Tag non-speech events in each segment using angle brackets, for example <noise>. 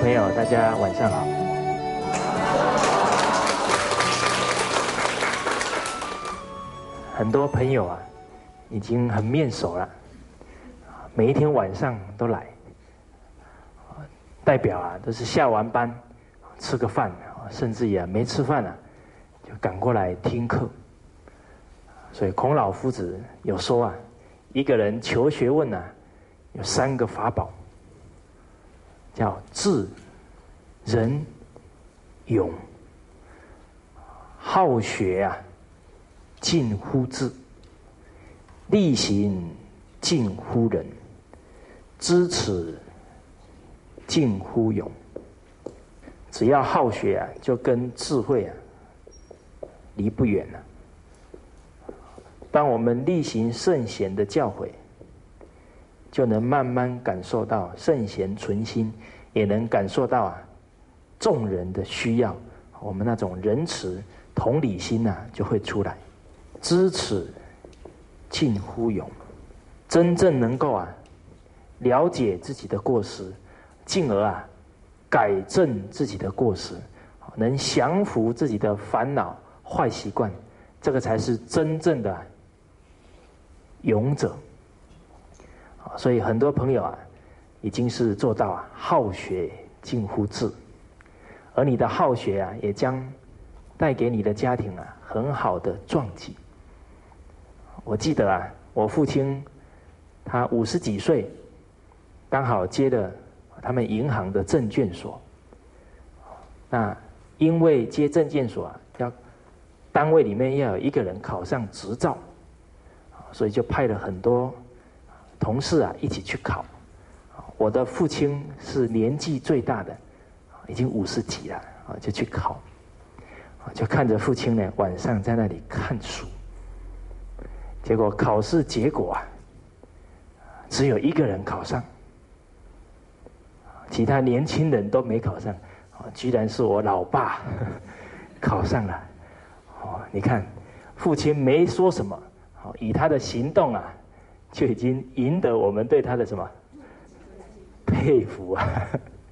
朋友，大家晚上好。很多朋友啊，已经很面熟了，每一天晚上都来，代表啊都是下完班吃个饭，甚至也没吃饭啊，就赶过来听课。所以孔老夫子有说啊，一个人求学问啊，有三个法宝。叫智、仁、勇，好学啊，近乎智；力行近乎仁；知耻近乎勇。只要好学啊，就跟智慧啊离不远了。当我们力行圣贤的教诲。就能慢慢感受到圣贤存心，也能感受到啊众人的需要，我们那种仁慈同理心呐就会出来，知耻近乎勇，真正能够啊了解自己的过失，进而啊改正自己的过失，能降服自己的烦恼坏习惯，这个才是真正的勇者。所以很多朋友啊，已经是做到啊好学近乎智，而你的好学啊，也将带给你的家庭啊很好的撞击。我记得啊，我父亲他五十几岁，刚好接了他们银行的证券所。那因为接证券所啊，要单位里面要有一个人考上执照，所以就派了很多。同事啊，一起去考。我的父亲是年纪最大的，已经五十几了啊，就去考。就看着父亲呢，晚上在那里看书。结果考试结果啊，只有一个人考上，其他年轻人都没考上。居然是我老爸考上了。哦，你看，父亲没说什么，好，以他的行动啊。就已经赢得我们对他的什么佩服啊！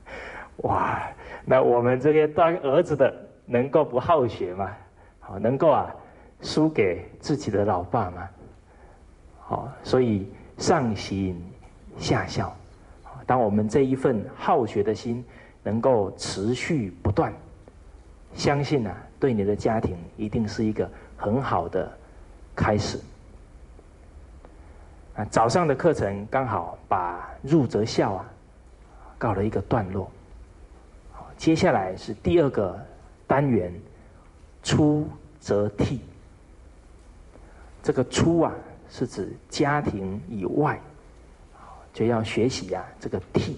<laughs> 哇，那我们这些当儿子的能够不好学吗？好，能够啊输给自己的老爸吗？好，所以上行下效。当我们这一份好学的心能够持续不断，相信呢，对你的家庭一定是一个很好的开始。啊，早上的课程刚好把入则孝啊告了一个段落。接下来是第二个单元，出则悌。这个出啊，是指家庭以外，就要学习呀这个悌。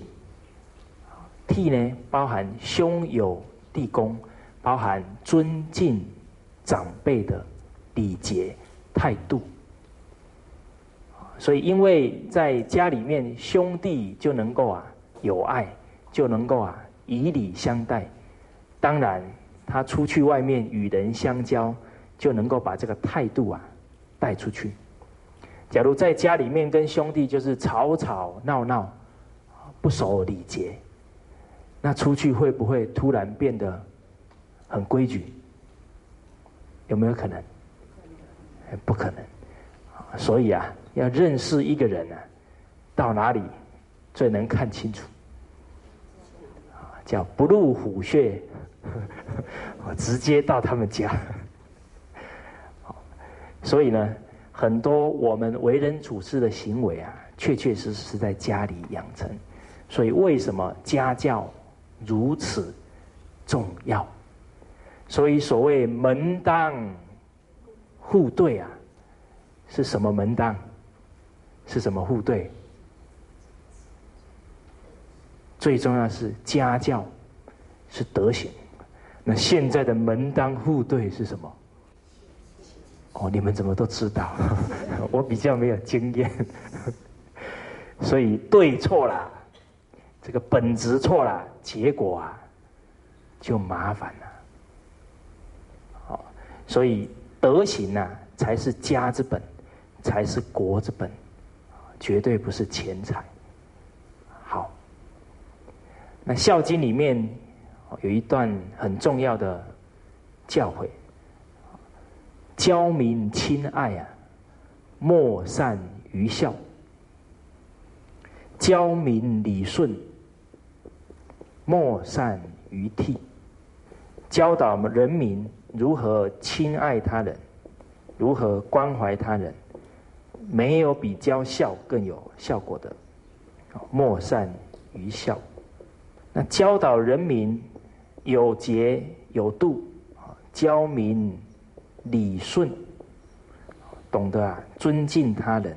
悌呢，包含兄友弟恭，包含尊敬长辈的礼节态度。所以，因为在家里面，兄弟就能够啊有爱，就能够啊以礼相待。当然，他出去外面与人相交，就能够把这个态度啊带出去。假如在家里面跟兄弟就是吵吵闹闹，不守礼节，那出去会不会突然变得很规矩？有没有可能？不可能。所以啊。要认识一个人呢，到哪里最能看清楚？叫不入虎穴，<laughs> 我直接到他们家。所以呢，很多我们为人处事的行为啊，确确实实是在家里养成。所以为什么家教如此重要？所以所谓门当户对啊，是什么门当？是什么互对？最重要是家教，是德行。那现在的门当户对是什么？哦，你们怎么都知道？<laughs> 我比较没有经验，<laughs> 所以对错了，这个本质错了，结果啊就麻烦了。好，所以德行呢，才是家之本，才是国之本。绝对不是钱财。好，那《孝经》里面有一段很重要的教诲：教民亲爱啊，莫善于孝；教民理顺，莫善于悌。教导人民如何亲爱他人，如何关怀他人，没有比教孝更有效果的。莫善于孝。那教导人民有节有度，教民理顺，懂得啊尊敬他人，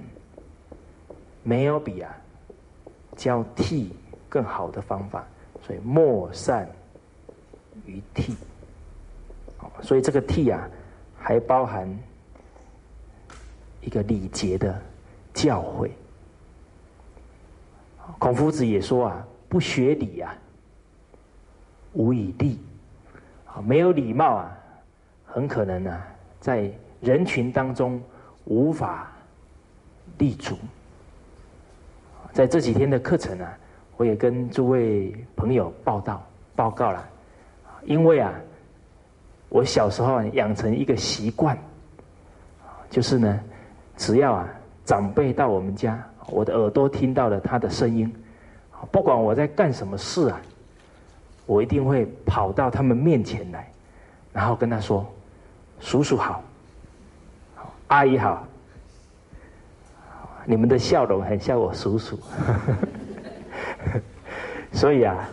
没有比啊教悌更好的方法。所以莫善。于悌，所以这个悌啊，还包含一个礼节的教诲。孔夫子也说啊，不学礼啊，无以立。啊，没有礼貌啊，很可能呢，在人群当中无法立足。在这几天的课程啊，我也跟诸位朋友报道报告了。因为啊，我小时候养成一个习惯，就是呢，只要啊长辈到我们家，我的耳朵听到了他的声音，不管我在干什么事啊，我一定会跑到他们面前来，然后跟他说：“叔叔好，阿姨好。”你们的笑容很像我叔叔，<laughs> 所以啊。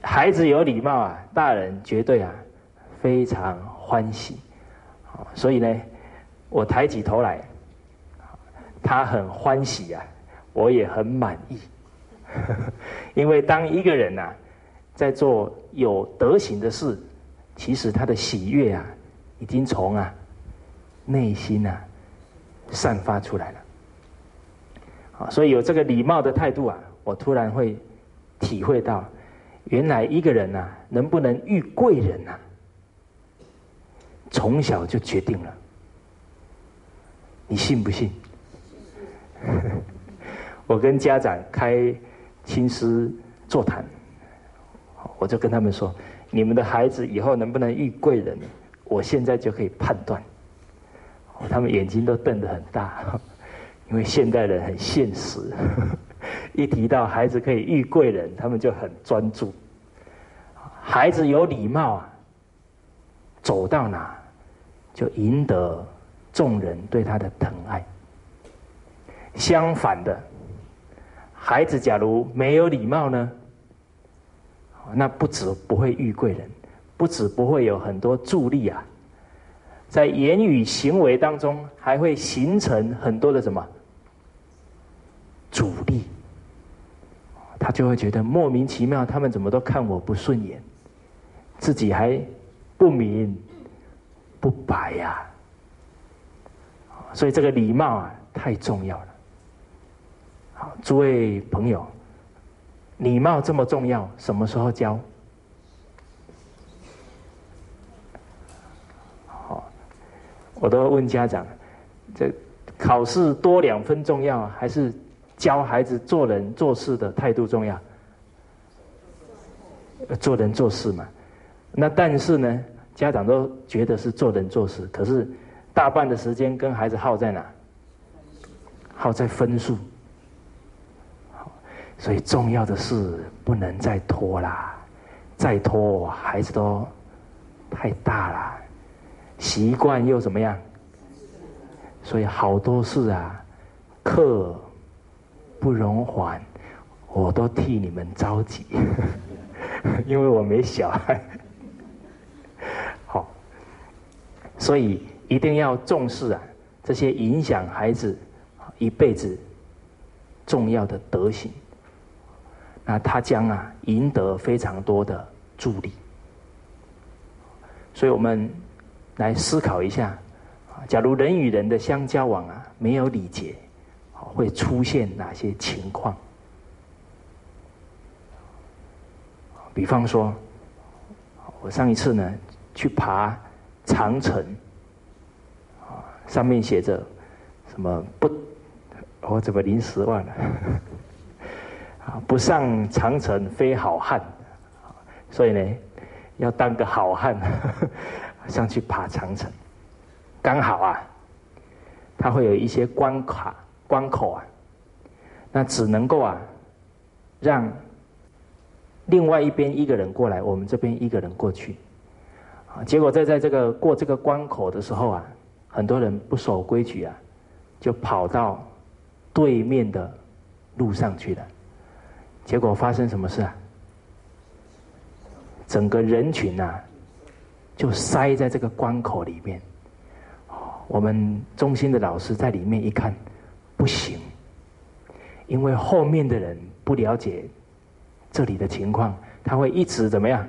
孩子有礼貌啊，大人绝对啊非常欢喜，所以呢，我抬起头来，他很欢喜啊，我也很满意，<laughs> 因为当一个人呐在做有德行的事，其实他的喜悦啊已经从啊内心啊散发出来了，啊，所以有这个礼貌的态度啊，我突然会体会到。原来一个人呐，能不能遇贵人呐，从小就决定了。你信不信？<laughs> 我跟家长开亲师座谈，我就跟他们说：你们的孩子以后能不能遇贵人，我现在就可以判断。他们眼睛都瞪得很大，因为现代人很现实。一提到孩子可以遇贵人，他们就很专注。孩子有礼貌啊，走到哪就赢得众人对他的疼爱。相反的，孩子假如没有礼貌呢，那不止不会遇贵人，不止不会有很多助力啊，在言语行为当中还会形成很多的什么阻力。他就会觉得莫名其妙，他们怎么都看我不顺眼，自己还不明不白呀。所以这个礼貌啊，太重要了。好，诸位朋友，礼貌这么重要，什么时候教？好，我都问家长，这考试多两分重要还是？教孩子做人做事的态度重要，做人做事嘛。那但是呢，家长都觉得是做人做事，可是大半的时间跟孩子耗在哪？耗在分数。所以重要的事不能再拖啦，再拖孩子都太大了，习惯又怎么样？所以好多事啊，课。不容缓，我都替你们着急，<laughs> 因为我没小孩。好，所以一定要重视啊，这些影响孩子一辈子重要的德行，那他将啊赢得非常多的助力。所以我们来思考一下，假如人与人的相交往啊没有礼节。会出现哪些情况？比方说，我上一次呢去爬长城，上面写着什么不？我怎么临时忘了？<laughs> 啊，不上长城非好汉，所以呢，要当个好汉，<laughs> 上去爬长城。刚好啊，他会有一些关卡关口啊，那只能够啊，让另外一边一个人过来，我们这边一个人过去。啊，结果在在这个过这个关口的时候啊，很多人不守规矩啊，就跑到对面的路上去了。结果发生什么事啊？整个人群呐，就塞在这个关口里面。我们中心的老师在里面一看，不行，因为后面的人不了解这里的情况，他会一直怎么样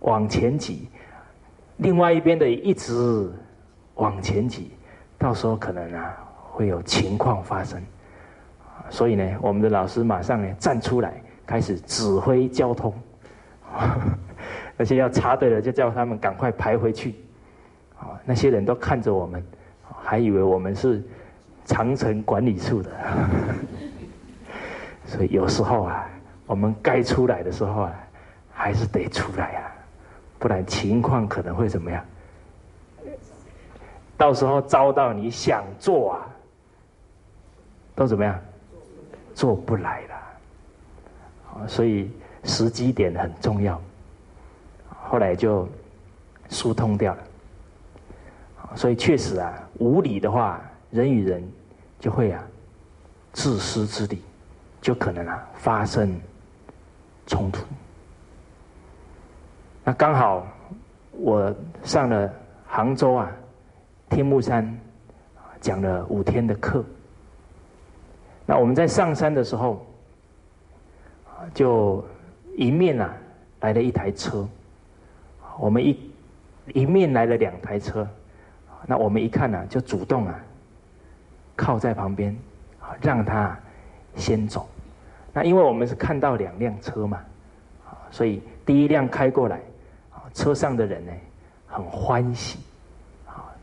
往前挤。另外一边的一直往前挤，到时候可能啊会有情况发生，所以呢，我们的老师马上呢站出来，开始指挥交通，<laughs> 那些要插队的就叫他们赶快排回去，啊，那些人都看着我们，还以为我们是长城管理处的，<laughs> 所以有时候啊，我们该出来的时候啊，还是得出来啊。不然情况可能会怎么样？到时候遭到你想做啊，都怎么样？做不来了。所以时机点很重要。后来就疏通掉了。所以确实啊，无理的话，人与人就会啊，自私自利，就可能啊发生冲突。那刚好，我上了杭州啊，天目山讲了五天的课。那我们在上山的时候，就迎面啊来了一台车，我们一迎面来了两台车，那我们一看呢，就主动啊靠在旁边，让他先走。那因为我们是看到两辆车嘛，所以第一辆开过来。车上的人呢，很欢喜，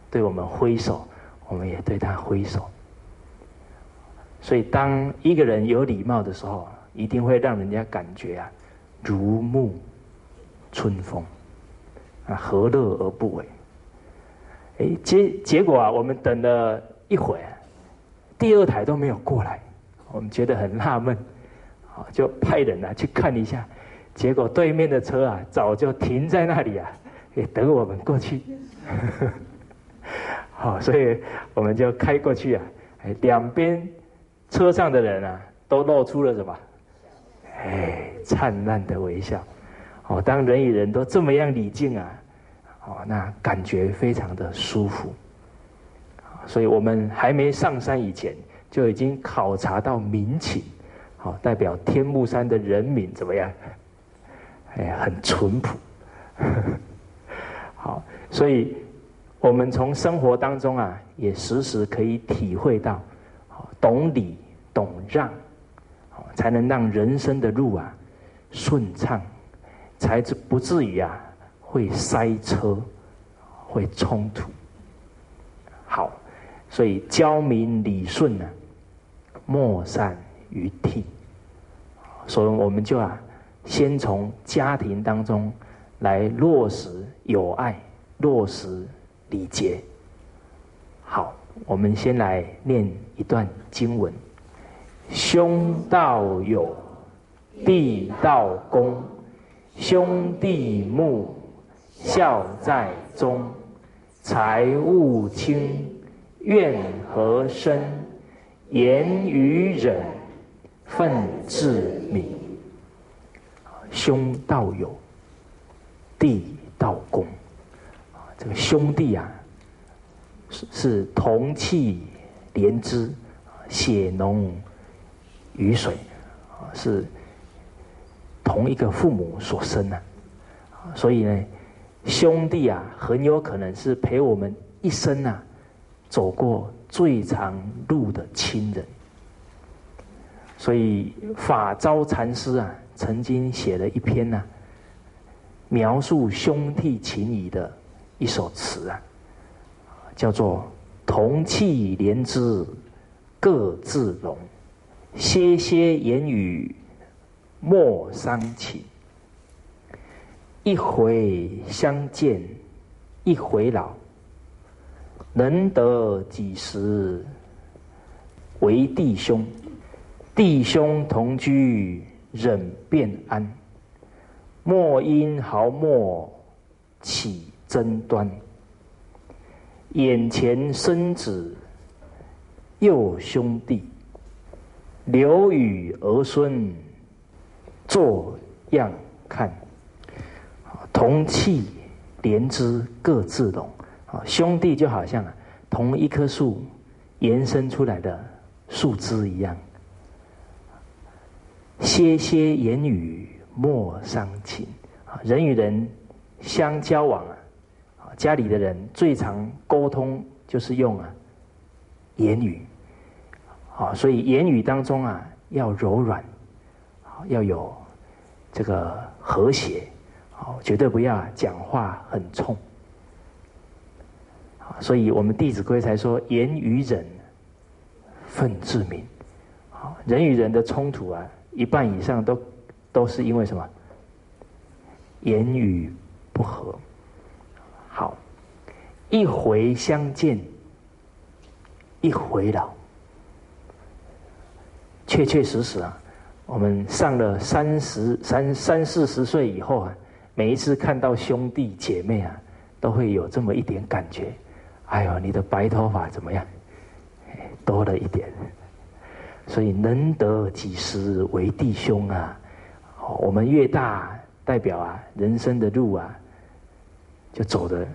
对我们挥手，我们也对他挥手。所以，当一个人有礼貌的时候，一定会让人家感觉啊，如沐春风，啊，何乐而不为？哎，结结果啊，我们等了一会儿，第二台都没有过来，我们觉得很纳闷，啊，就派人啊去看一下。结果对面的车啊，早就停在那里啊，也等我们过去。好，所以我们就开过去啊，哎两边车上的人啊，都露出了什么？哎，灿烂的微笑。哦，当人与人都这么样礼敬啊，哦，那感觉非常的舒服。所以我们还没上山以前，就已经考察到民情，好，代表天目山的人民怎么样？哎，很淳朴，<laughs> 好，所以我们从生活当中啊，也时时可以体会到，懂礼懂让，才能让人生的路啊顺畅，才至不至于啊会塞车，会冲突。好，所以教民理顺呢，莫善于替，所以我们就啊。先从家庭当中来落实友爱，落实礼节。好，我们先来念一段经文：兄道友，弟道恭，兄弟睦，孝在中。财物轻，怨和生，言语忍，愤自泯。兄道友，弟道恭，这个兄弟啊，是是同气连枝，血浓于水，啊，是同一个父母所生的，所以呢，兄弟啊，很有可能是陪我们一生啊，走过最长路的亲人，所以法昭禅师啊。曾经写了一篇呢，描述兄弟情谊的一首词啊，叫做“同气连枝各自荣，歇歇言语莫伤情。一回相见，一回老。能得几时为弟兄？弟兄同居，忍便安。莫因毫末起争端。眼前生子，又兄弟，留与儿孙做样看。同气连枝各自荣。啊，兄弟就好像同一棵树延伸出来的树枝一样。歇歇言语莫伤情。啊，人与人相交往，啊，家里的人最常沟通就是用啊言语。啊，所以言语当中啊要柔软，要有这个和谐，啊，绝对不要讲话很冲。所以我们《弟子规》才说：“言语忍，忿自明。”好，人与人的冲突啊，一半以上都都是因为什么？言语不合。好，一回相见，一回老。确确实实啊，我们上了三十三三四十岁以后啊，每一次看到兄弟姐妹啊，都会有这么一点感觉。哎呦，你的白头发怎么样？多了一点，所以能得几时为弟兄啊？我们越大，代表啊，人生的路啊，就走的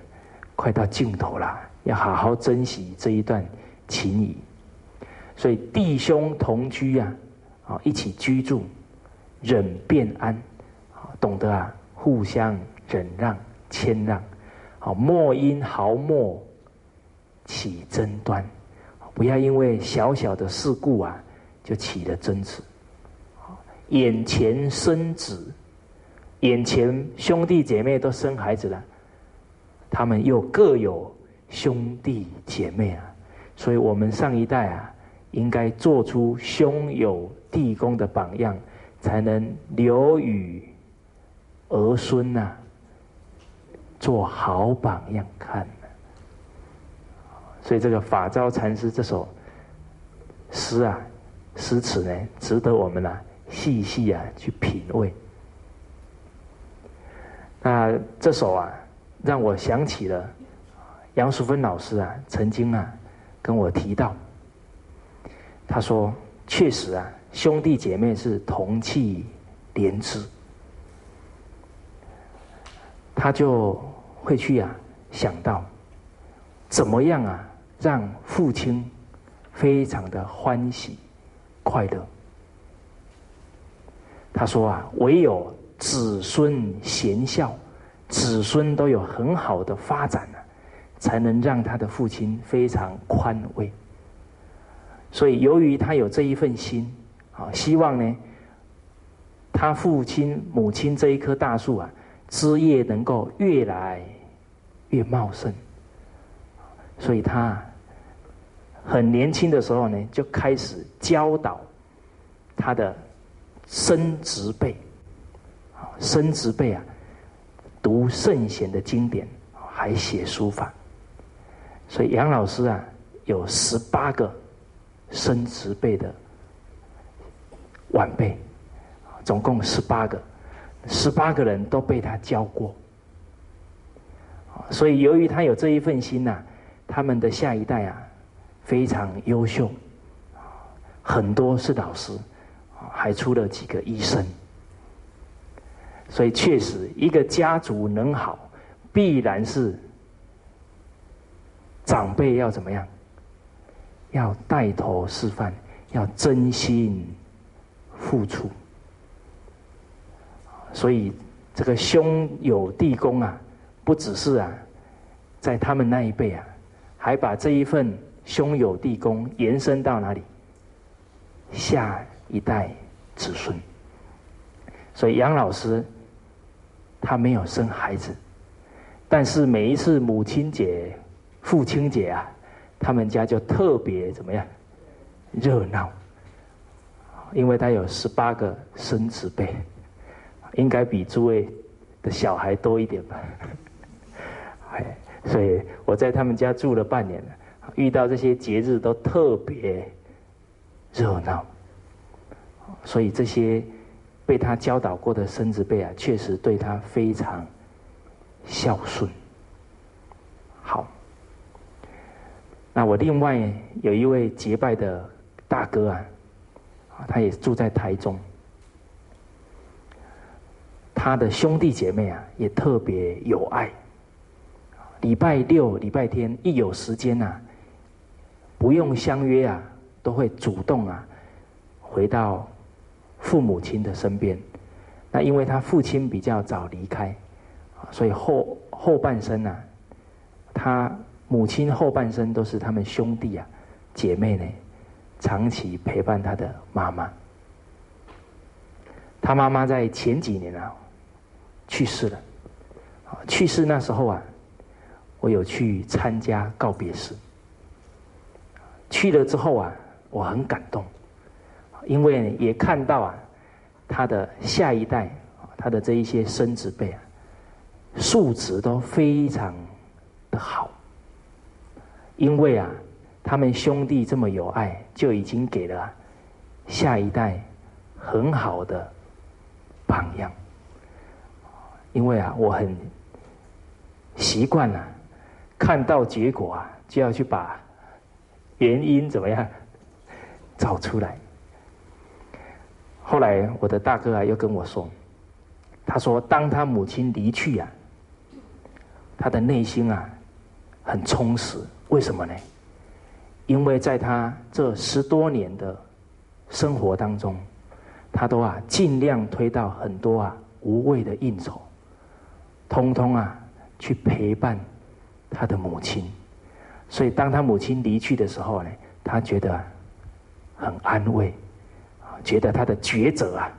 快到尽头了，要好好珍惜这一段情谊。所以弟兄同居啊，啊，一起居住，忍便安，懂得啊，互相忍让、谦让，好，莫因毫末。起争端，不要因为小小的事故啊，就起了争执。眼前生子，眼前兄弟姐妹都生孩子了，他们又各有兄弟姐妹啊，所以我们上一代啊，应该做出兄友弟恭的榜样，才能留与儿孙呐，做好榜样看。所以这个法昭禅师这首诗啊，诗词呢，值得我们呢细细啊去品味。那这首啊，让我想起了杨淑芬老师啊，曾经啊跟我提到，他说确实啊，兄弟姐妹是同气连枝，他就会去啊想到怎么样啊。让父亲非常的欢喜快乐。他说啊，唯有子孙贤孝，子孙都有很好的发展呢，才能让他的父亲非常宽慰。所以，由于他有这一份心，啊，希望呢，他父亲母亲这一棵大树啊，枝叶能够越来越茂盛，所以他。很年轻的时候呢，就开始教导他的生侄辈，啊，生侄辈啊，读圣贤的经典，还写书法。所以杨老师啊，有十八个生侄辈的晚辈，总共十八个，十八个人都被他教过。所以由于他有这一份心呐，他们的下一代啊。非常优秀，很多是老师，还出了几个医生，所以确实一个家族能好，必然是长辈要怎么样？要带头示范，要真心付出。所以这个兄友弟恭啊，不只是啊，在他们那一辈啊，还把这一份。兄友弟恭延伸到哪里？下一代子孙。所以杨老师他没有生孩子，但是每一次母亲节、父亲节啊，他们家就特别怎么样热闹。因为他有十八个孙子辈，应该比诸位的小孩多一点吧。<laughs> 哎，所以我在他们家住了半年了，遇到这些节日都特别热闹。所以这些被他教导过的孙子辈啊，确实对他非常孝顺。好，那我另外有一位结拜的大哥啊。他也住在台中，他的兄弟姐妹啊也特别有爱。礼拜六、礼拜天一有时间呐，不用相约啊，都会主动啊回到父母亲的身边。那因为他父亲比较早离开，所以后后半生呢，他母亲后半生都是他们兄弟啊姐妹呢。长期陪伴他的妈妈，他妈妈在前几年啊去世了。去世那时候啊，我有去参加告别式。去了之后啊，我很感动，因为也看到啊，他的下一代，他的这一些孙子辈啊，素质都非常的好，因为啊。他们兄弟这么有爱，就已经给了下一代很好的榜样。因为啊，我很习惯了，看到结果啊，就要去把原因怎么样找出来。后来我的大哥啊，又跟我说，他说，当他母亲离去呀，他的内心啊很充实。为什么呢？因为在他这十多年的生活当中，他都啊尽量推到很多啊无谓的应酬，通通啊去陪伴他的母亲，所以当他母亲离去的时候呢，他觉得很安慰，觉得他的抉择啊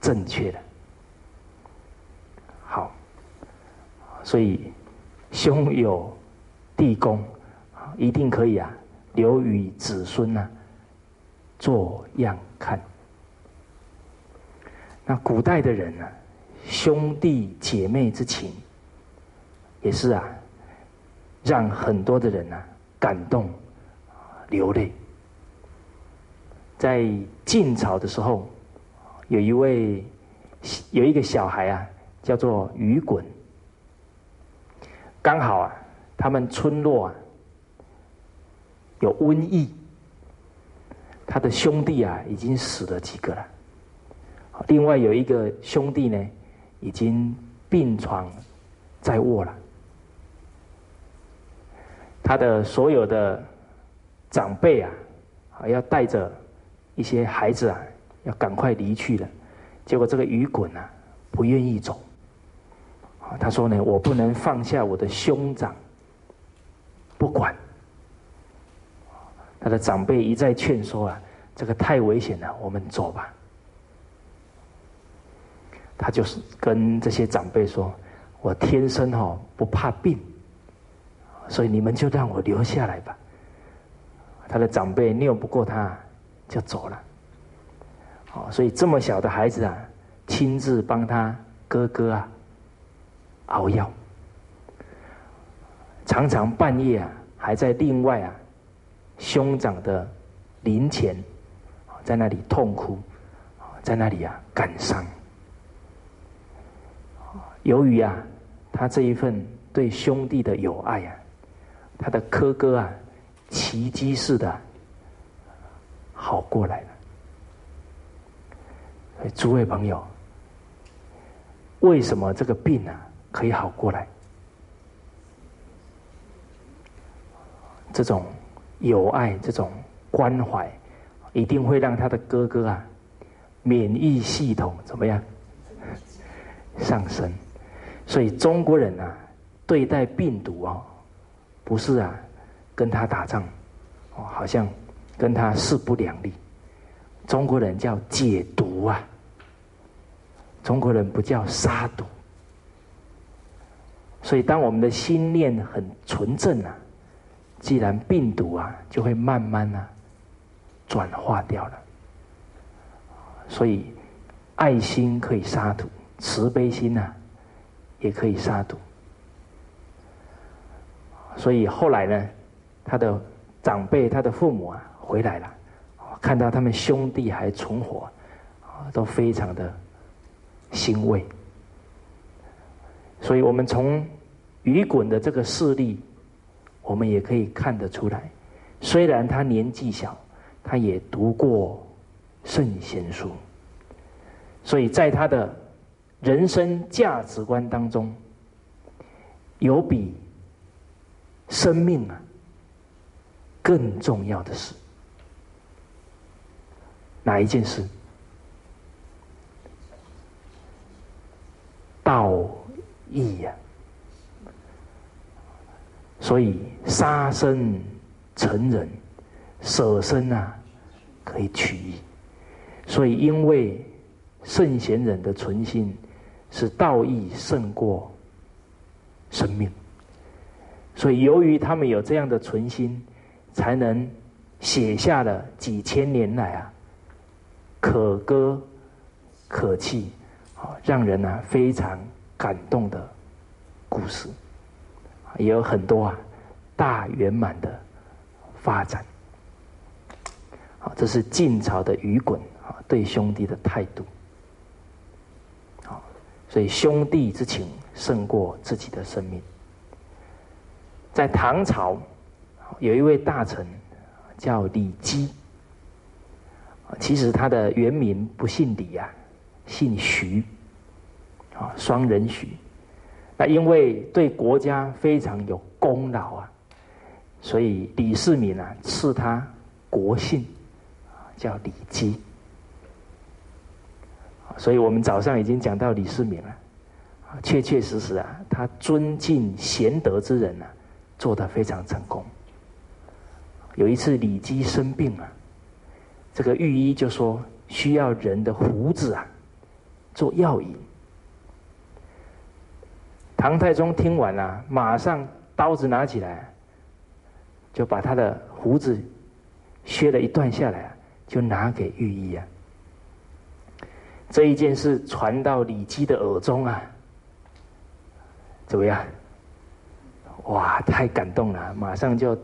正确的，好，所以兄友弟恭。一定可以啊，留与子孙呐，做样看。那古代的人呢，兄弟姐妹之情，也是啊，让很多的人呢感动流泪。在晋朝的时候，有一位有一个小孩啊，叫做于衮，刚好啊，他们村落啊。有瘟疫，他的兄弟啊已经死了几个了，另外有一个兄弟呢已经病床在卧了，他的所有的长辈啊要带着一些孩子啊要赶快离去了，结果这个雨滚啊不愿意走，他说呢我不能放下我的兄长不管。他的长辈一再劝说啊，这个太危险了，我们走吧。他就是跟这些长辈说：“我天生哈不怕病，所以你们就让我留下来吧。”他的长辈拗不过他，就走了。哦，所以这么小的孩子啊，亲自帮他哥哥啊熬药，常常半夜啊还在另外啊。兄长的灵前，在那里痛哭，在那里啊感伤。由于啊，他这一份对兄弟的友爱啊，他的哥哥啊，奇迹似的好过来了。诸位朋友，为什么这个病啊可以好过来？这种。友爱这种关怀，一定会让他的哥哥啊，免疫系统怎么样上升？所以中国人啊，对待病毒啊，不是啊跟他打仗，哦，好像跟他势不两立。中国人叫解毒啊，中国人不叫杀毒。所以当我们的心念很纯正啊。既然病毒啊，就会慢慢啊转化掉了。所以爱心可以杀毒，慈悲心呐也可以杀毒。所以后来呢，他的长辈、他的父母啊回来了，看到他们兄弟还存活，啊，都非常的欣慰。所以我们从雨滚的这个事例，我们也可以看得出来，虽然他年纪小，他也读过圣贤书，所以在他的人生价值观当中，有比。生命啊，更重要的是哪一件事？道义呀！所以杀生成仁，舍身啊可以取义。所以因为圣贤人的存心是道义胜过生命。所以，由于他们有这样的存心，才能写下了几千年来啊可歌可泣，啊，让人啊非常感动的故事，也有很多啊大圆满的发展。好，这是晋朝的余衮啊对兄弟的态度。好，所以兄弟之情胜过自己的生命。在唐朝，有一位大臣叫李基，其实他的原名不姓李啊，姓徐，啊，双人徐。那因为对国家非常有功劳啊，所以李世民啊赐他国姓，叫李基。所以我们早上已经讲到李世民了，确确实实啊，他尊敬贤德之人啊。做的非常成功。有一次李基生病了，这个御医就说需要人的胡子啊做药引。唐太宗听完了，马上刀子拿起来，就把他的胡子削了一段下来，就拿给御医啊。这一件事传到李基的耳中啊，怎么样？哇，太感动了！马上就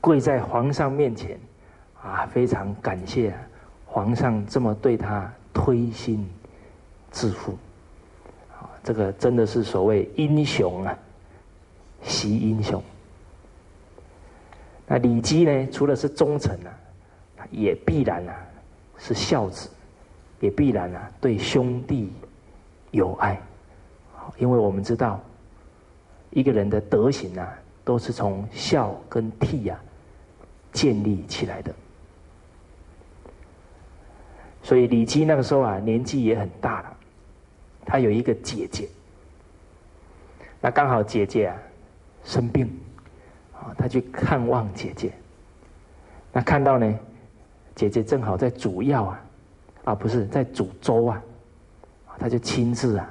跪在皇上面前，啊，非常感谢皇上这么对他推心置腹。啊，这个真的是所谓英雄啊，习英雄。那李基呢，除了是忠臣啊，也必然啊是孝子，也必然啊对兄弟有爱。因为我们知道。一个人的德行啊，都是从孝跟悌啊建立起来的。所以李基那个时候啊，年纪也很大了，他有一个姐姐，那刚好姐姐啊生病，啊，他去看望姐姐，那看到呢，姐姐正好在煮药啊，啊，不是在煮粥啊，他就亲自啊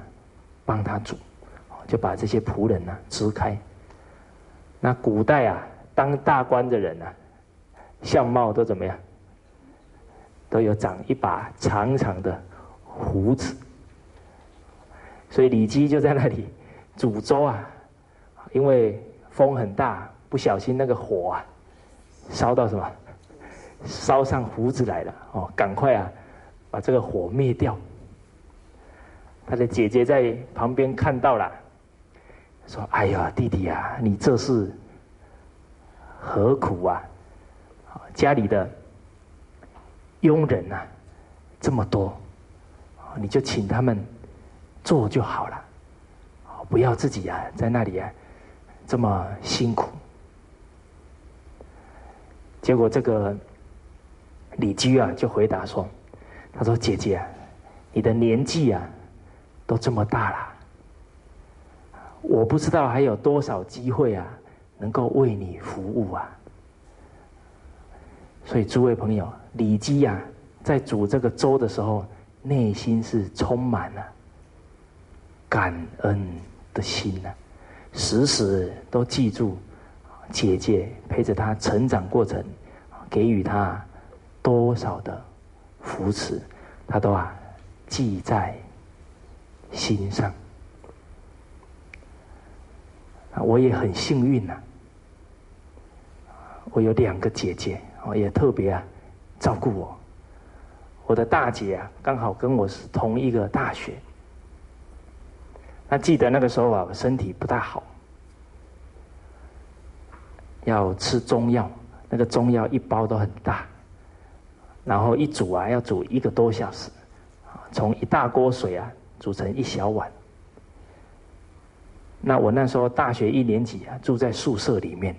帮他煮。就把这些仆人呢支开。那古代啊，当大官的人啊，相貌都怎么样？都有长一把长长的胡子。所以李基就在那里煮粥啊，因为风很大，不小心那个火啊烧到什么？烧上胡子来了哦，赶快啊把这个火灭掉。他的姐姐在旁边看到了。说：“哎呀，弟弟啊，你这是何苦啊？家里的佣人啊这么多，你就请他们做就好了，不要自己啊在那里啊这么辛苦。”结果这个李居啊就回答说：“他说姐姐，你的年纪啊都这么大了。”我不知道还有多少机会啊，能够为你服务啊！所以诸位朋友，李基呀，在煮这个粥的时候，内心是充满了感恩的心呐，时时都记住姐姐陪着他成长过程，给予他多少的扶持，他都啊记在心上。啊，我也很幸运呐，我有两个姐姐哦，也特别啊照顾我。我的大姐啊，刚好跟我是同一个大学。那记得那个时候啊，我身体不大好，要吃中药，那个中药一包都很大，然后一煮啊要煮一个多小时，从一大锅水啊煮成一小碗。那我那时候大学一年级啊，住在宿舍里面，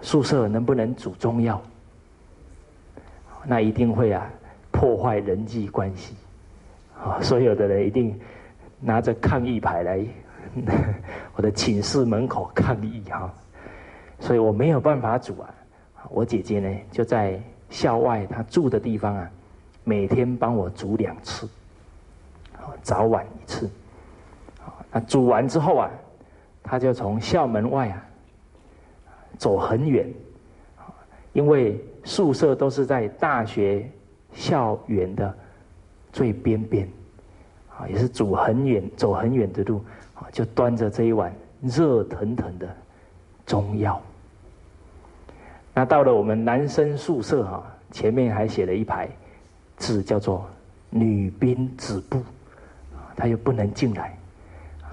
宿舍能不能煮中药？那一定会啊。破坏人际关系，啊，所有的人一定拿着抗议牌来 <laughs> 我的寝室门口抗议哈，所以我没有办法煮啊。我姐姐呢就在校外她住的地方啊，每天帮我煮两次，早晚一次。那煮完之后啊，她就从校门外啊走很远，因为宿舍都是在大学。校园的最边边，啊，也是走很远、走很远的路，啊，就端着这一碗热腾腾的中药。那到了我们男生宿舍哈，前面还写了一排字，叫做“女兵止步”，他又不能进来，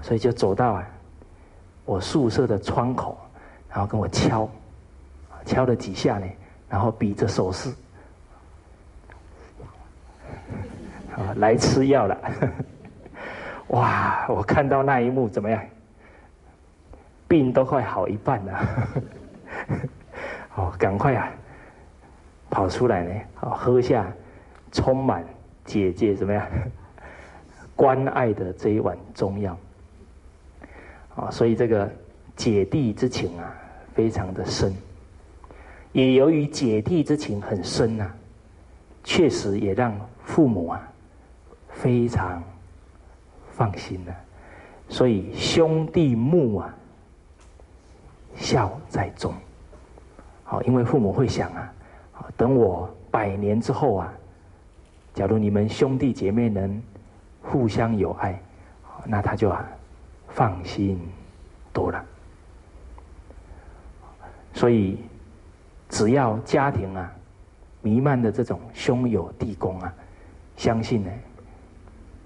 所以就走到啊我宿舍的窗口，然后跟我敲，敲了几下呢，然后比着手势。<laughs> 啊，来吃药了！<laughs> 哇，我看到那一幕怎么样？病都快好一半了。<laughs> 哦，赶快啊，跑出来呢！好，喝下充满姐姐怎么样关爱的这一碗中药。啊，所以这个姐弟之情啊，非常的深。也由于姐弟之情很深呐，确实也让父母啊。非常放心的，所以兄弟睦啊，孝在中。好，因为父母会想啊，等我百年之后啊，假如你们兄弟姐妹能互相有爱，那他就啊放心多了。所以，只要家庭啊弥漫的这种兄友弟恭啊，相信呢。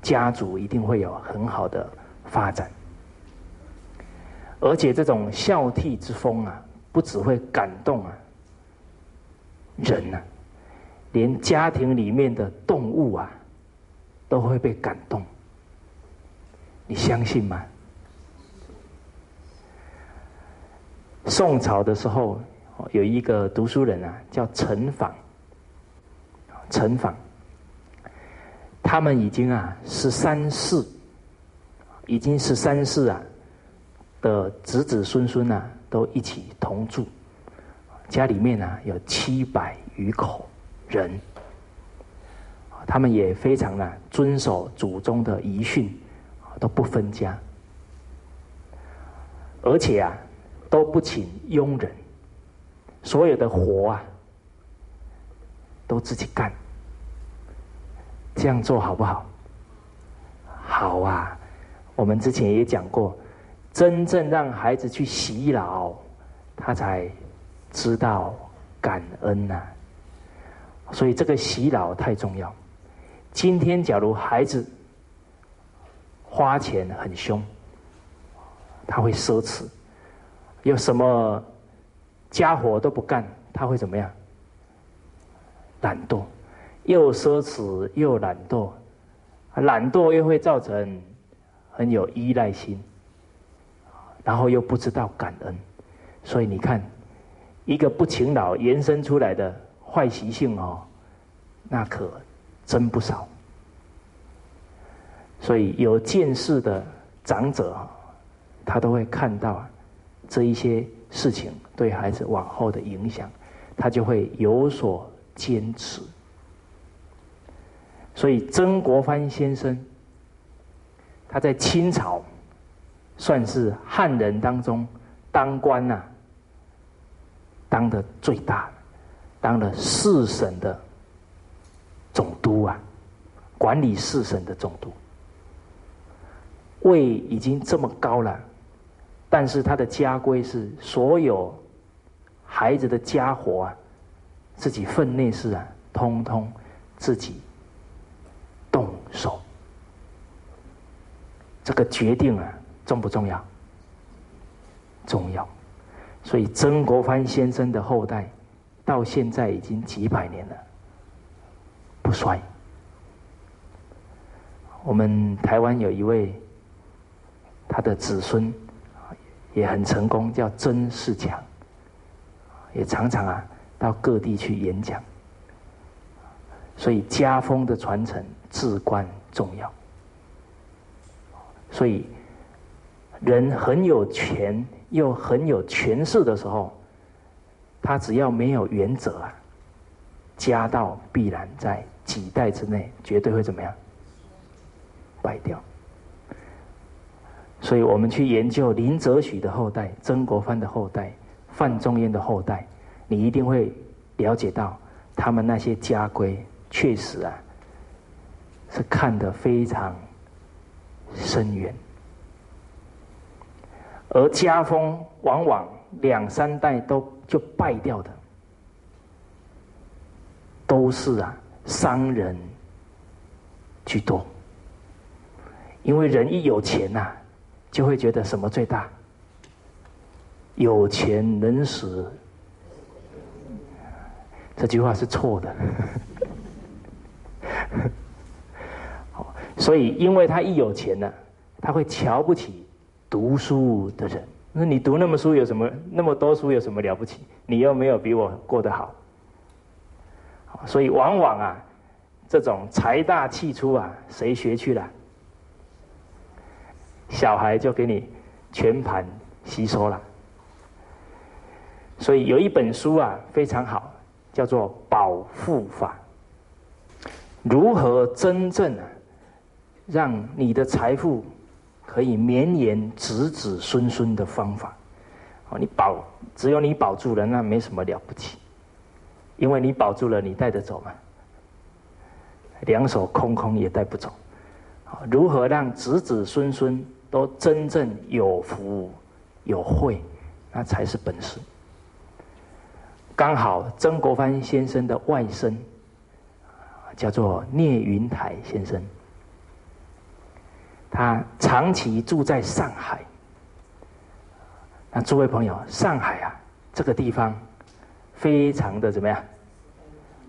家族一定会有很好的发展，而且这种孝悌之风啊，不只会感动啊人呐，连家庭里面的动物啊，都会被感动。你相信吗？宋朝的时候，有一个读书人啊，叫陈访，陈访。他们已经啊十三世，已经十三世啊的子子孙孙啊都一起同住，家里面呢有七百余口人，他们也非常的遵守祖宗的遗训，都不分家，而且啊都不请佣人，所有的活啊都自己干。这样做好不好？好啊！我们之前也讲过，真正让孩子去洗脑，他才知道感恩呐。所以这个洗脑太重要。今天假如孩子花钱很凶，他会奢侈，有什么家伙都不干，他会怎么样？懒惰。又奢侈又懒惰，懒惰又会造成很有依赖心，然后又不知道感恩，所以你看，一个不勤劳延伸出来的坏习性哦，那可真不少。所以有见识的长者，他都会看到这一些事情对孩子往后的影响，他就会有所坚持。所以曾国藩先生，他在清朝算是汉人当中当官呐，当的最大，当了四省的总督啊，管理四省的总督，位已经这么高了，但是他的家规是所有孩子的家活啊，自己分内事啊，通通自己动手。这个决定啊，重不重要？重要。所以曾国藩先生的后代，到现在已经几百年了，不衰。我们台湾有一位，他的子孙也很成功，叫曾仕强，也常常啊到各地去演讲。所以家风的传承至关重要。所以人很有权。又很有权势的时候，他只要没有原则啊，家道必然在几代之内绝对会怎么样败掉。所以我们去研究林则徐的后代、曾国藩的后代、范仲淹的后代，你一定会了解到他们那些家规确实啊，是看得非常深远。而家风往往两三代都就败掉的，都是啊商人居多。因为人一有钱呐，就会觉得什么最大？有钱能使。这句话是错的。<laughs> 所以因为他一有钱呢，他会瞧不起。读书的人，那你读那么书有什么？那么多书有什么了不起？你又没有比我过得好，所以往往啊，这种财大气粗啊，谁学去了？小孩就给你全盘吸收了。所以有一本书啊，非常好，叫做《保护法》，如何真正啊，让你的财富。可以绵延子子孙孙的方法，哦，你保只有你保住了，那没什么了不起，因为你保住了，你带得走吗？两手空空也带不走。如何让子子孙孙都真正有福有慧，那才是本事。刚好曾国藩先生的外甥叫做聂云台先生。他长期住在上海。那诸位朋友，上海啊，这个地方非常的怎么样？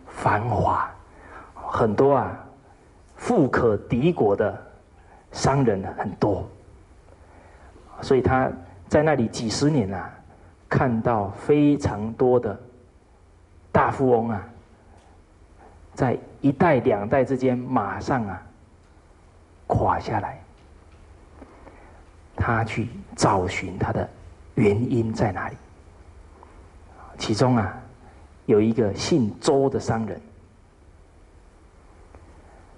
繁华，很多啊，富可敌国的商人很多。所以他在那里几十年啊，看到非常多的大富翁啊，在一代两代之间马上啊垮下来。他去找寻他的原因在哪里？其中啊，有一个姓周的商人，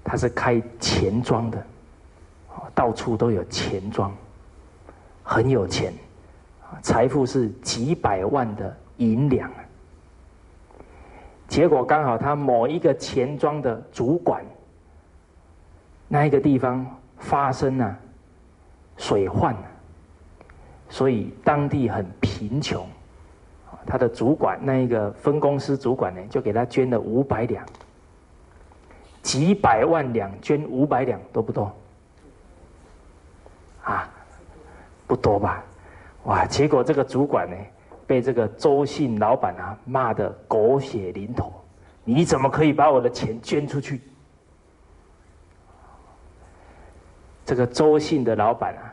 他是开钱庄的，到处都有钱庄，很有钱，财富是几百万的银两。结果刚好他某一个钱庄的主管，那一个地方发生了。水患，所以当地很贫穷。他的主管那一个分公司主管呢，就给他捐了五百两，几百万两捐五百两多不多？啊，不多吧？哇！结果这个主管呢，被这个周姓老板啊骂得狗血淋头。你怎么可以把我的钱捐出去？这个周姓的老板啊，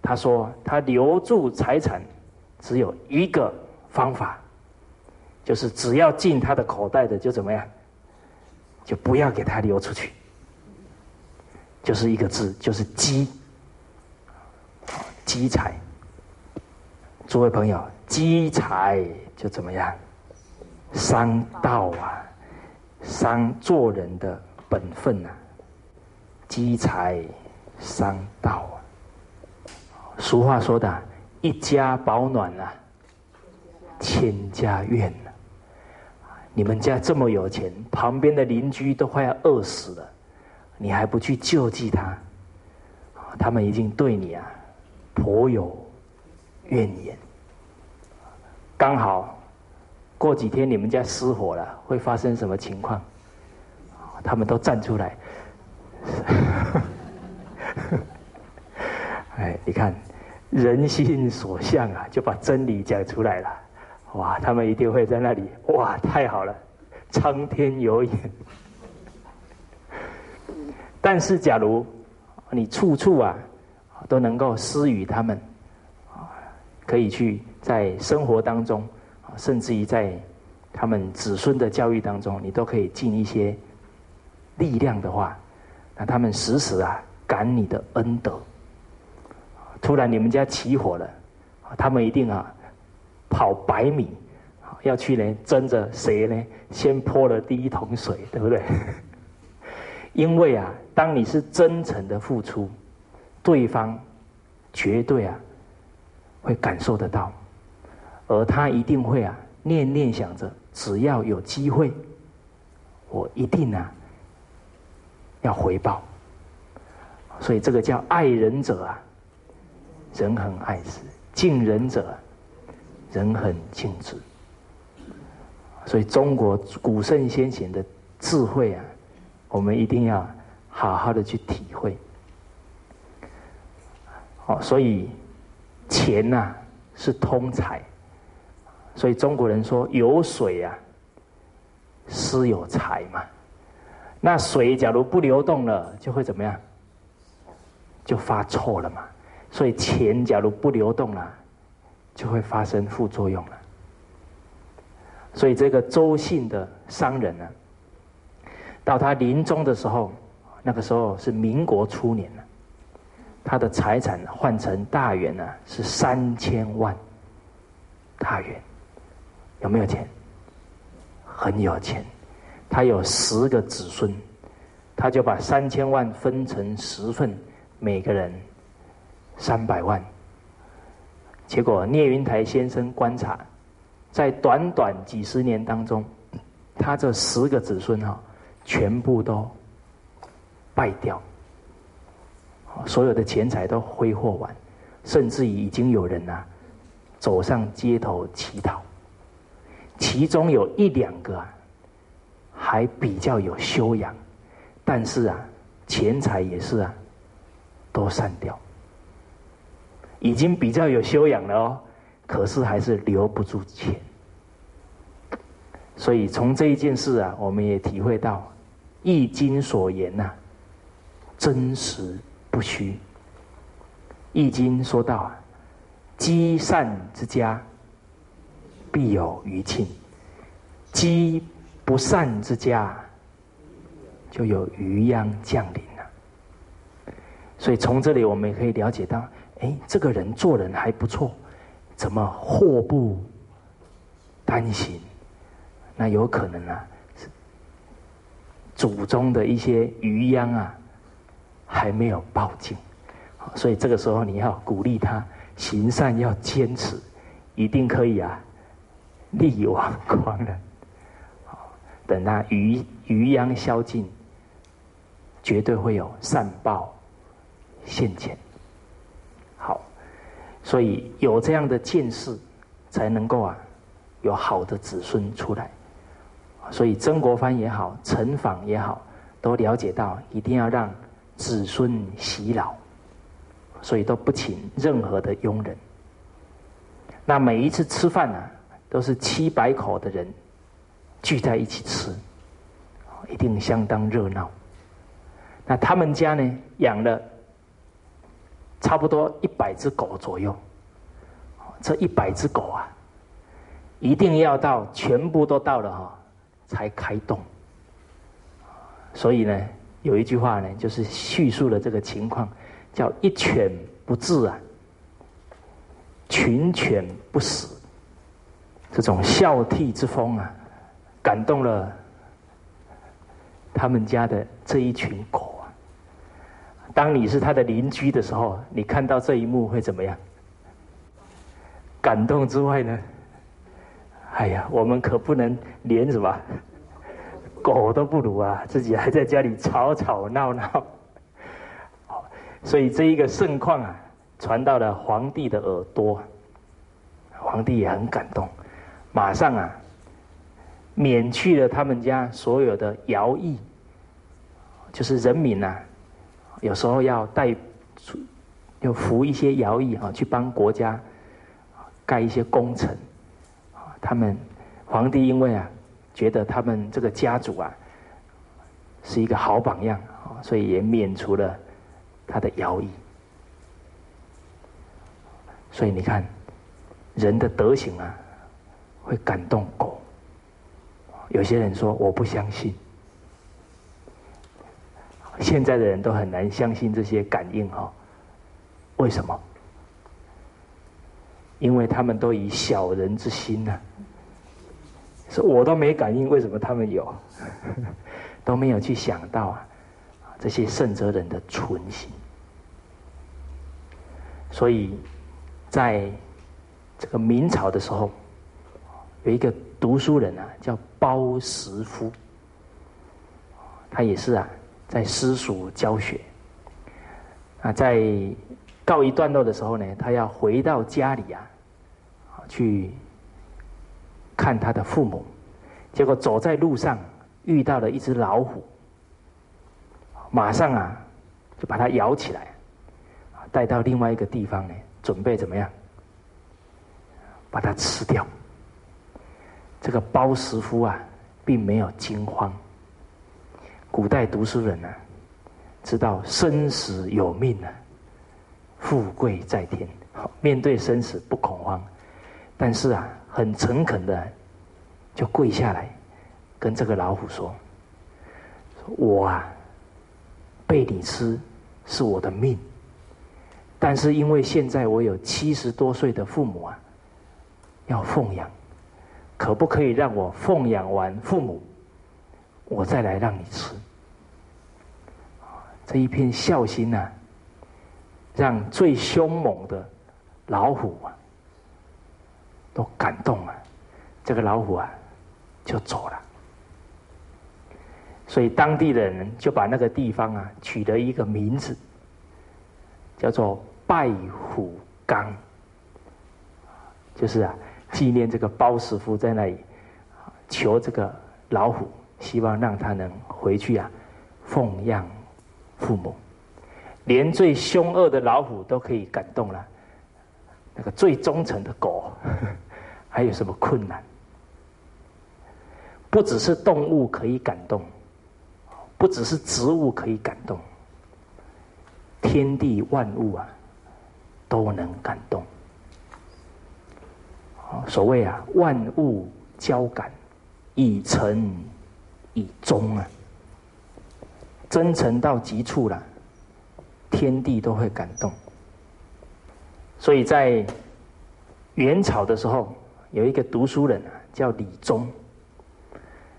他说他留住财产只有一个方法，就是只要进他的口袋的就怎么样，就不要给他流出去，就是一个字，就是积，积财。诸位朋友，积财就怎么样，伤道啊，伤做人的本分呐，积财。伤道啊！俗话说的“一家保暖啊，千家怨啊”。你们家这么有钱，旁边的邻居都快要饿死了，你还不去救济他，他们已经对你啊颇有怨言。刚好过几天你们家失火了，会发生什么情况？他们都站出来。<laughs> 哎，你看，人心所向啊，就把真理讲出来了。哇，他们一定会在那里。哇，太好了，苍天有眼。<laughs> 但是，假如你处处啊都能够施予他们，啊，可以去在生活当中，啊甚至于在他们子孙的教育当中，你都可以尽一些力量的话，那他们时时啊感你的恩德。突然你们家起火了，他们一定啊跑百米，要去呢争着谁呢先泼了第一桶水，对不对？<laughs> 因为啊，当你是真诚的付出，对方绝对啊会感受得到，而他一定会啊念念想着，只要有机会，我一定啊要回报。所以这个叫爱人者啊。人恒爱之，敬人者，人恒敬之。所以中国古圣先贤的智慧啊，我们一定要好好的去体会。哦，所以钱呐是通财，所以中国人说有水啊，是有财嘛。那水假如不流动了，就会怎么样？就发臭了嘛。所以钱假如不流动了，就会发生副作用了。所以这个周姓的商人呢，到他临终的时候，那个时候是民国初年了，他的财产换成大元呢是三千万大元，有没有钱？很有钱，他有十个子孙，他就把三千万分成十份，每个人。三百万，结果聂云台先生观察，在短短几十年当中，他这十个子孙哈，全部都败掉，所有的钱财都挥霍完，甚至已经有人呐走上街头乞讨，其中有一两个啊，还比较有修养，但是啊，钱财也是啊，都散掉。已经比较有修养了哦，可是还是留不住钱。所以从这一件事啊，我们也体会到《易经》所言呐，真实不虚。《易经》说到啊，积善之家，必有余庆；积不善之家，就有余殃降临了。所以从这里我们也可以了解到。哎，这个人做人还不错，怎么祸不单行？那有可能啊，祖宗的一些余殃啊，还没有报尽，所以这个时候你要鼓励他行善，要坚持，一定可以啊，力挽狂澜。等他余余殃消尽，绝对会有善报现前。好所以有这样的见识，才能够啊，有好的子孙出来。所以曾国藩也好，陈访也好，都了解到一定要让子孙洗老，所以都不请任何的佣人。那每一次吃饭呢，都是七百口的人聚在一起吃，一定相当热闹。那他们家呢，养了。差不多一百只狗左右，这一百只狗啊，一定要到全部都到了哈，才开动。所以呢，有一句话呢，就是叙述了这个情况，叫“一犬不治啊，群犬不死”。这种孝悌之风啊，感动了他们家的这一群狗啊。当你是他的邻居的时候，你看到这一幕会怎么样？感动之外呢？哎呀，我们可不能连什么狗都不如啊，自己还在家里吵吵闹闹。所以这一个盛况啊，传到了皇帝的耳朵，皇帝也很感动，马上啊，免去了他们家所有的徭役，就是人民呐，有时候要带出，要服一些徭役啊，去帮国家盖一些工程，他们皇帝因为啊，觉得他们这个家族啊，是一个好榜样啊，所以也免除了。他的徭役，所以你看，人的德行啊，会感动狗。有些人说我不相信，现在的人都很难相信这些感应哈。为什么？因为他们都以小人之心呢，我都没感应，为什么他们有？都没有去想到啊。这些圣哲人的存心，所以在这个明朝的时候，有一个读书人啊，叫包石夫，他也是啊，在私塾教学。啊，在告一段落的时候呢，他要回到家里啊，去看他的父母，结果走在路上遇到了一只老虎。马上啊，就把它咬起来，带到另外一个地方呢，准备怎么样？把它吃掉。这个包师傅啊，并没有惊慌。古代读书人呢，知道生死有命啊，富贵在天，面对生死不恐慌。但是啊，很诚恳的，就跪下来，跟这个老虎说：“我啊。”被你吃是我的命，但是因为现在我有七十多岁的父母啊，要奉养，可不可以让我奉养完父母，我再来让你吃？这一片孝心呐，让最凶猛的老虎啊，都感动了，这个老虎啊，就走了。所以当地的人就把那个地方啊取了一个名字，叫做拜虎冈，就是啊纪念这个包师傅在那里求这个老虎，希望让他能回去啊奉养父母，连最凶恶的老虎都可以感动了，那个最忠诚的狗。还有什么困难？不只是动物可以感动。不只是植物可以感动，天地万物啊都能感动。所谓啊，万物交感，以诚以忠啊，真诚到极处了，天地都会感动。所以在元朝的时候，有一个读书人啊，叫李宗，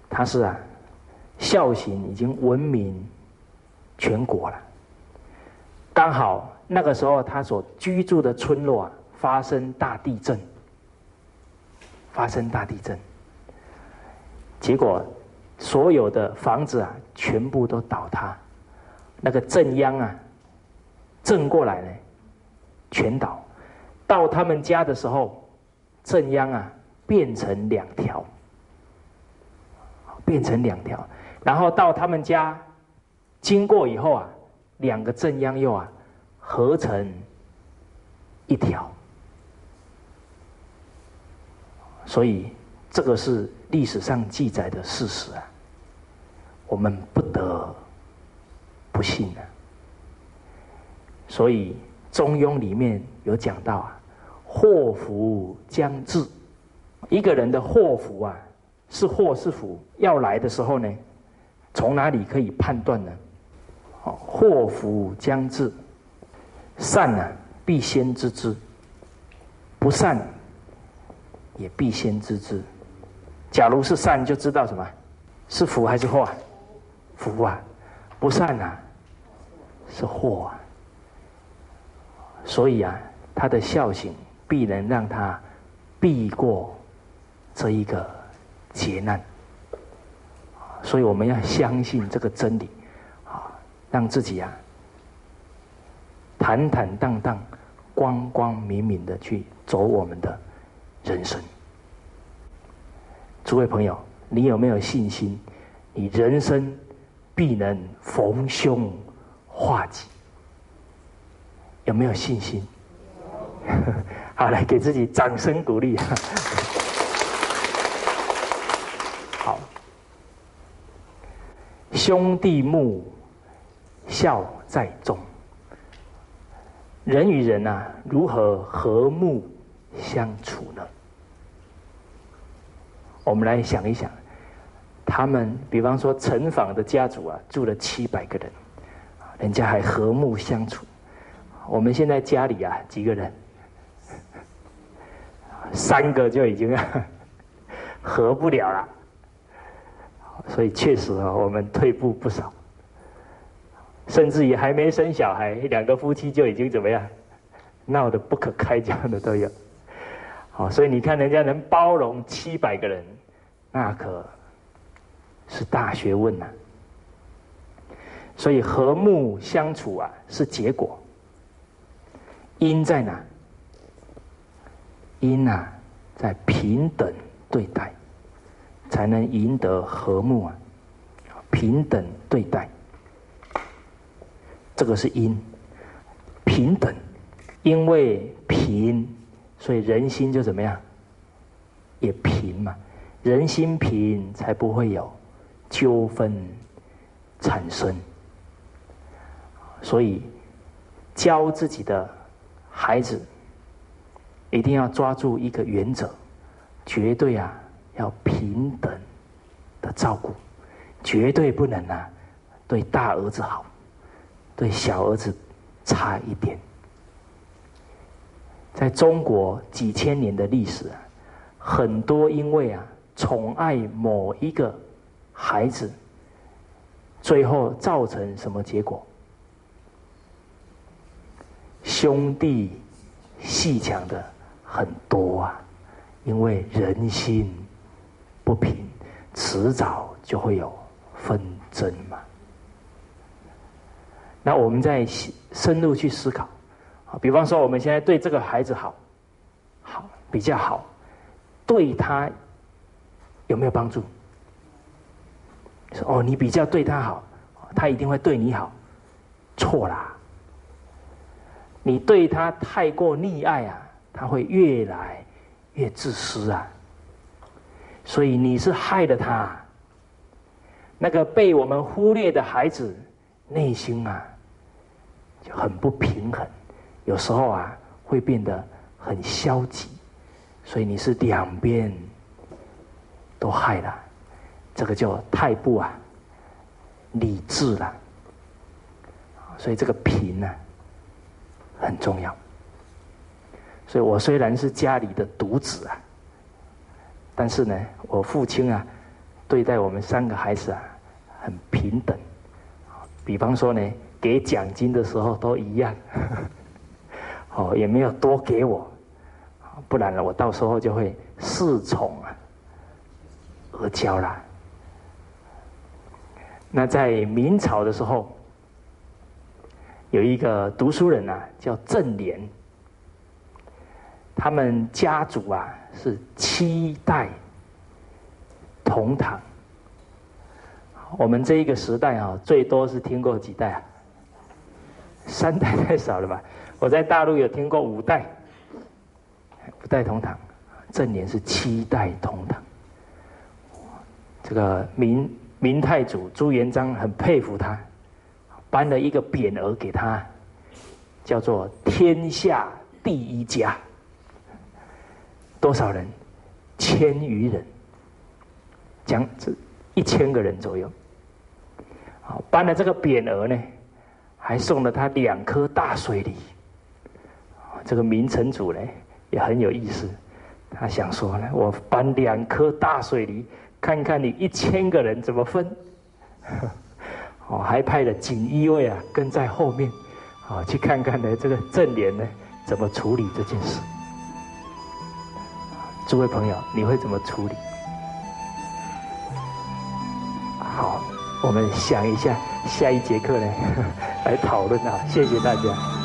他是啊。孝行已经闻名全国了。刚好那个时候，他所居住的村落啊，发生大地震，发生大地震，结果所有的房子啊，全部都倒塌。那个震央啊，震过来呢，全倒。到他们家的时候，正央啊，变成两条，变成两条。然后到他们家经过以后啊，两个正央又啊合成一条，所以这个是历史上记载的事实啊，我们不得不信啊。所以《中庸》里面有讲到啊，祸福将至，一个人的祸福啊，是祸是福，要来的时候呢。从哪里可以判断呢？哦，祸福将至，善呢必先知之，不善也必先知之。假如是善，就知道什么是福还是祸？福啊，不善啊是祸啊。所以啊，他的孝行必能让他避过这一个劫难。所以我们要相信这个真理，啊，让自己啊坦坦荡荡、光光明明的去走我们的人生。诸位朋友，你有没有信心？你人生必能逢凶化吉？有没有信心？好，来给自己掌声鼓励。<laughs> 好，兄弟睦，孝在中。人与人啊，如何和睦相处呢？我们来想一想，他们比方说陈坊的家族啊，住了七百个人，人家还和睦相处。我们现在家里啊，几个人，三个就已经 <laughs> 合不了了，所以确实啊，我们退步不少。甚至于还没生小孩，两个夫妻就已经怎么样，闹得不可开交的都有。好，所以你看人家能包容七百个人，那可是大学问呐。所以和睦相处啊，是结果。因在哪？因啊，在平等对待，才能赢得和睦啊。平等对待。这个是因，平等，因为平，所以人心就怎么样，也平嘛。人心平，才不会有纠纷产生。所以教自己的孩子，一定要抓住一个原则，绝对啊要平等的照顾，绝对不能啊对大儿子好。对小儿子差一点，在中国几千年的历史啊，很多因为啊宠爱某一个孩子，最后造成什么结果？兄弟戏强的很多啊，因为人心不平，迟早就会有纷争嘛。那我们再深入去思考，比方说我们现在对这个孩子好，好比较好，对他有没有帮助？说哦，你比较对他好，他一定会对你好，错啦！你对他太过溺爱啊，他会越来越自私啊，所以你是害了他。那个被我们忽略的孩子，内心啊就。很不平衡，有时候啊会变得很消极，所以你是两边都害了，这个叫太不啊理智了，所以这个平呢很重要。所以我虽然是家里的独子啊，但是呢，我父亲啊对待我们三个孩子啊很平等，比方说呢。给奖金的时候都一样，<laughs> 哦，也没有多给我，不然呢，我到时候就会恃宠啊而骄了。那在明朝的时候，有一个读书人啊，叫郑莲，他们家族啊是七代同堂。我们这一个时代啊，最多是听过几代啊？三代太少了吧？我在大陆有听过五代，五代同堂，正年是七代同堂。这个明明太祖朱元璋很佩服他，颁了一个匾额给他，叫做“天下第一家”。多少人？千余人，将这一千个人左右。好，颁了这个匾额呢。还送了他两颗大水梨，这个明成祖呢也很有意思，他想说呢，我搬两颗大水梨，看看你一千个人怎么分，<laughs> 哦，还派了锦衣卫啊跟在后面，啊，去看看呢这个正脸呢怎么处理这件事。诸位朋友，你会怎么处理？好我们想一下下一节课呢，<laughs> 来讨论啊！谢谢大家。